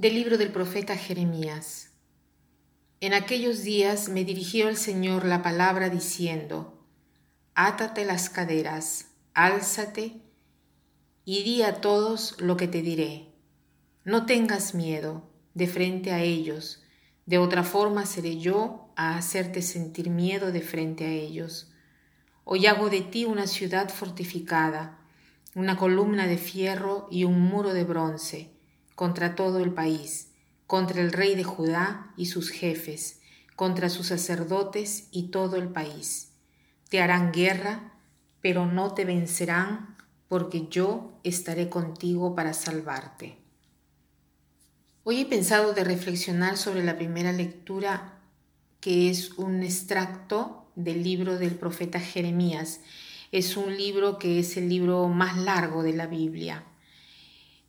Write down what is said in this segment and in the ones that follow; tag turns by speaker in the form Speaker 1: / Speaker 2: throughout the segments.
Speaker 1: Del libro del profeta Jeremías. En aquellos días me dirigió el Señor la palabra diciendo, Átate las caderas, álzate y di a todos lo que te diré. No tengas miedo de frente a ellos, de otra forma seré yo a hacerte sentir miedo de frente a ellos. Hoy hago de ti una ciudad fortificada, una columna de fierro y un muro de bronce contra todo el país, contra el rey de Judá y sus jefes, contra sus sacerdotes y todo el país. Te harán guerra, pero no te vencerán, porque yo estaré contigo para salvarte. Hoy he pensado de reflexionar sobre la primera lectura, que es un extracto del libro del profeta Jeremías. Es un libro que es el libro más largo de la Biblia.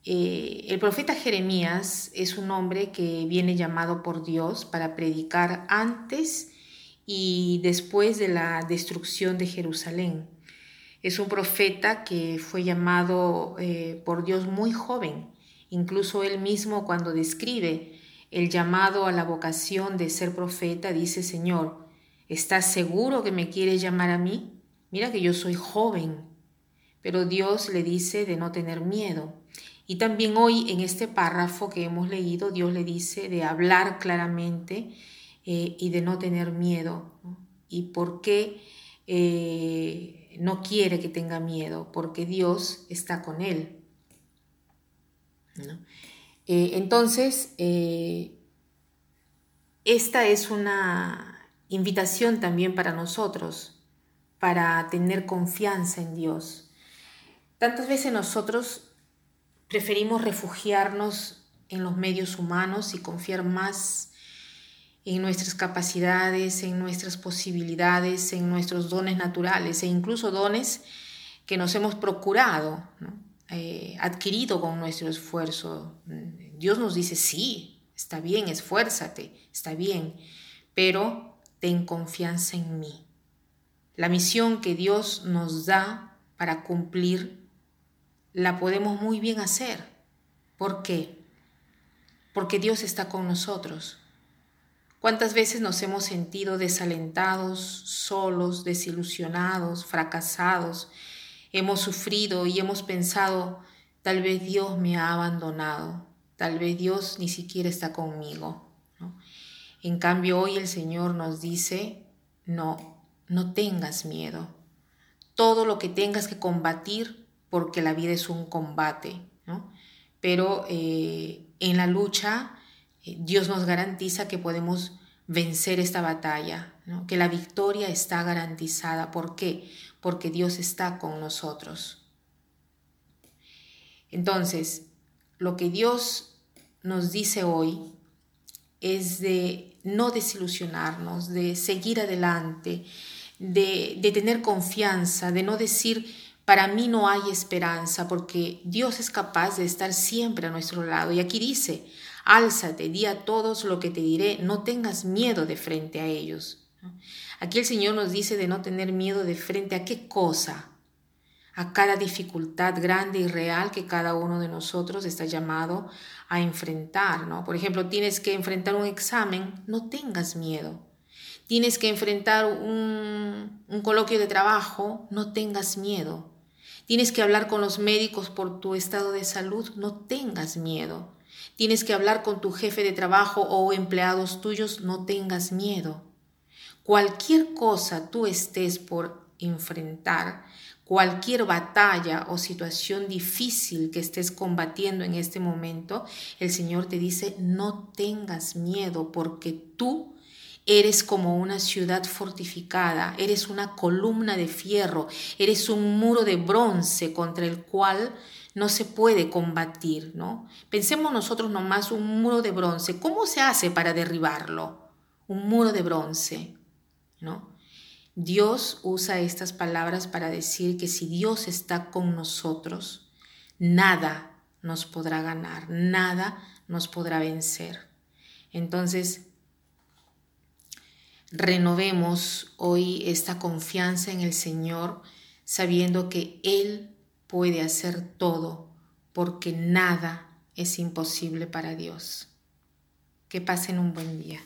Speaker 1: Eh, el profeta Jeremías es un hombre que viene llamado por Dios para predicar antes y después de la destrucción de Jerusalén. Es un profeta que fue llamado eh, por Dios muy joven. Incluso él mismo cuando describe el llamado a la vocación de ser profeta, dice, Señor, ¿estás seguro que me quieres llamar a mí? Mira que yo soy joven. Pero Dios le dice de no tener miedo. Y también hoy en este párrafo que hemos leído, Dios le dice de hablar claramente eh, y de no tener miedo. ¿Y por qué eh, no quiere que tenga miedo? Porque Dios está con él. Eh, entonces, esta es una invitación también para nosotros, para tener confianza en Dios. Tantas veces nosotros Preferimos refugiarnos en los medios humanos y confiar más en nuestras capacidades, en nuestras posibilidades, en nuestros dones naturales e incluso dones que nos hemos procurado, eh, adquirido con nuestro esfuerzo. Dios nos dice, sí, está bien, esfuérzate, está bien, pero ten confianza en mí. La misión que Dios nos da para cumplir la podemos muy bien hacer. ¿Por qué? Porque Dios está con nosotros. ¿Cuántas veces nos hemos sentido desalentados, solos, desilusionados, fracasados? Hemos sufrido y hemos pensado, tal vez Dios me ha abandonado, tal vez Dios ni siquiera está conmigo. En cambio, hoy el Señor nos dice, no, no tengas miedo. Todo lo que tengas que combatir, porque la vida es un combate, ¿no? Pero eh, en la lucha eh, Dios nos garantiza que podemos vencer esta batalla, ¿no? que la victoria está garantizada. ¿Por qué? Porque Dios está con nosotros. Entonces, lo que Dios nos dice hoy es de no desilusionarnos, de seguir adelante, de, de tener confianza, de no decir, para mí no hay esperanza porque Dios es capaz de estar siempre a nuestro lado. Y aquí dice, álzate, di a todos lo que te diré, no tengas miedo de frente a ellos. Aquí el Señor nos dice de no tener miedo de frente a qué cosa, a cada dificultad grande y real que cada uno de nosotros está llamado a enfrentar. ¿no? Por ejemplo, tienes que enfrentar un examen, no tengas miedo. Tienes que enfrentar un, un coloquio de trabajo, no tengas miedo. Tienes que hablar con los médicos por tu estado de salud, no tengas miedo. Tienes que hablar con tu jefe de trabajo o empleados tuyos, no tengas miedo. Cualquier cosa tú estés por enfrentar, cualquier batalla o situación difícil que estés combatiendo en este momento, el Señor te dice, no tengas miedo porque tú Eres como una ciudad fortificada, eres una columna de fierro, eres un muro de bronce contra el cual no se puede combatir, ¿no? Pensemos nosotros nomás un muro de bronce, ¿cómo se hace para derribarlo? Un muro de bronce, ¿no? Dios usa estas palabras para decir que si Dios está con nosotros, nada nos podrá ganar, nada nos podrá vencer. Entonces, renovemos hoy esta confianza en el Señor, sabiendo que Él puede hacer todo, porque nada, es imposible para Dios. Que pasen un buen día.